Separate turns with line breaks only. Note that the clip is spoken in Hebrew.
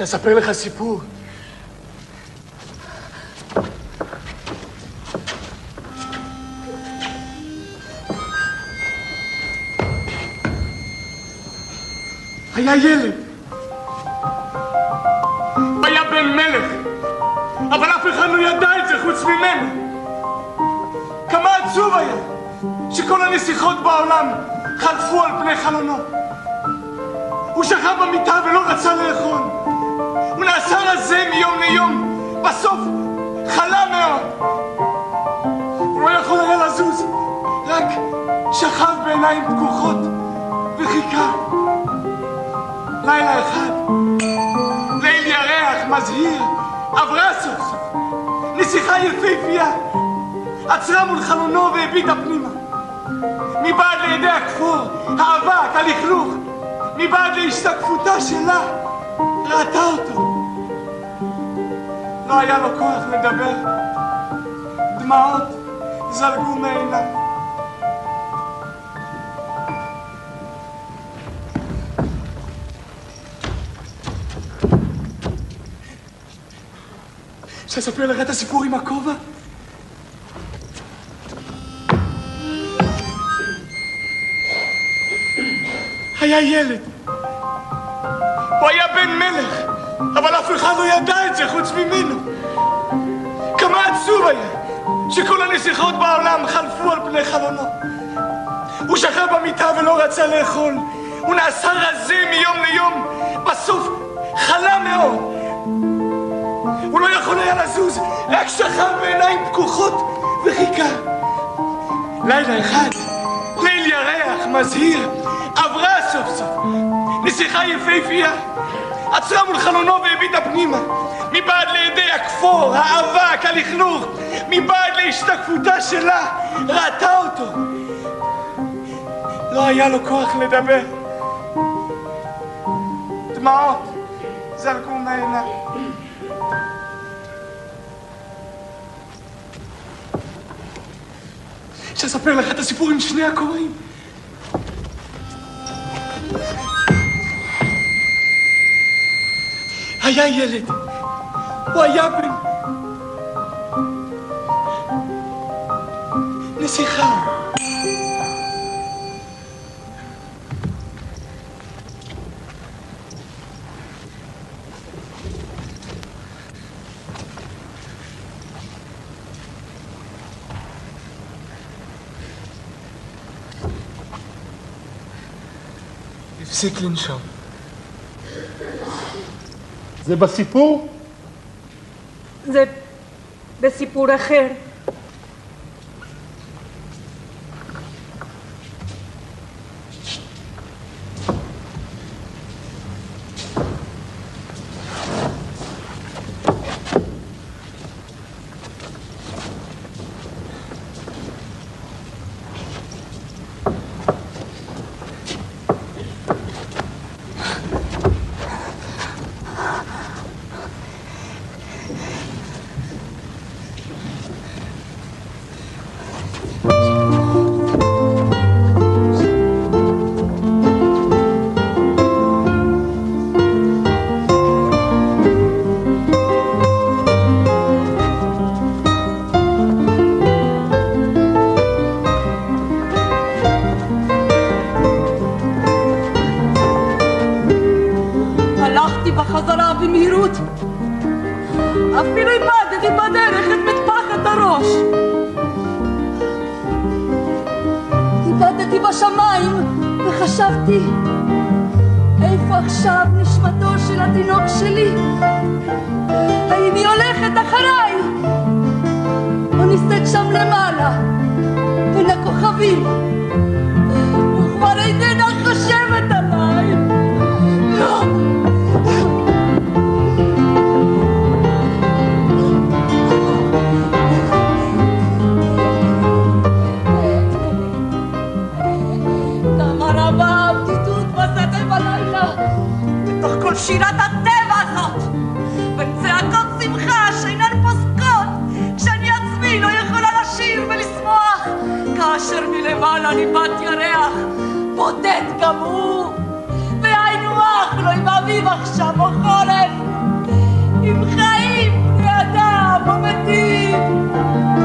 שאספר לך סיפור. היה ילד. היה בן מלך, אבל אף אחד לא ידע את זה חוץ ממנו. כמה עצוב היה שכל הנסיכות בעולם חלפו על פני חלונו. הוא שכב במיטה ולא רצה לאכול. הוא נעשה רזה מיום ליום. בסוף חלה מאוד. הוא לא יכול היה לזוז, רק שכב בעיניים פקוחות וחיכה. לילה אחד, ליל ירח מזהיר, עברה סוף סוף. נסיכה יפהפייה, עצרה מול חלונו והביטה פנימה. מבעד לידי הכפור, האבק, הלכלוך, מבעד להשתקפותה שלה, ראתה אותו. לא היה לו כוח לדבר. דמעות זלגו מעיניו. שאספר לך את הסיפור עם הכובע? היה ילד. הוא היה בן מלך, אבל אף אחד לא ידע את זה חוץ ממנו. כמה עצוב היה שכל הנסיכות בעולם חלפו על פני חלונו. הוא שכב במיטה ולא רצה לאכול. הוא נעשה רזה מיום ליום. בסוף חלה מאוד. הוא לא יכול היה לזוז, רק שכב בעיניים פקוחות וחיכה. לילה אחד, ליל ירח מזהיר, עברה סוף סוף. נסיכה יפהפייה, עצרה מול חלונו והביטה פנימה. מבעד לידי הכפור, האבק, הלכלוך, מבעד להשתקפותה שלה, ראתה אותו. לא היה לו כוח לדבר. דמעות זלגו מעיניו. שאספר לך את הסיפור עם שני הכובעים. היה ילד, הוא היה בן... נסיכה. הפסיק לנשום.
זה בסיפור?
זה בסיפור אחר.
במהירות. אפילו איבדתי בדרך את מטפחת הראש. איבדתי בשמיים וחשבתי, איפה עכשיו נשמתו של התינוק שלי? האם היא הולכת אחריי? שירת הטבע הזאת, בצעקות שמחה שאינן פוסקות, כשאני עצמי לא יכולה לשיר ולשמוח, כאשר מלמעלה ניבט ירח, בודד גם הוא, והיינו אח לו לא עם אביב עכשיו או חורף, עם חיים, בני אדם או מתים.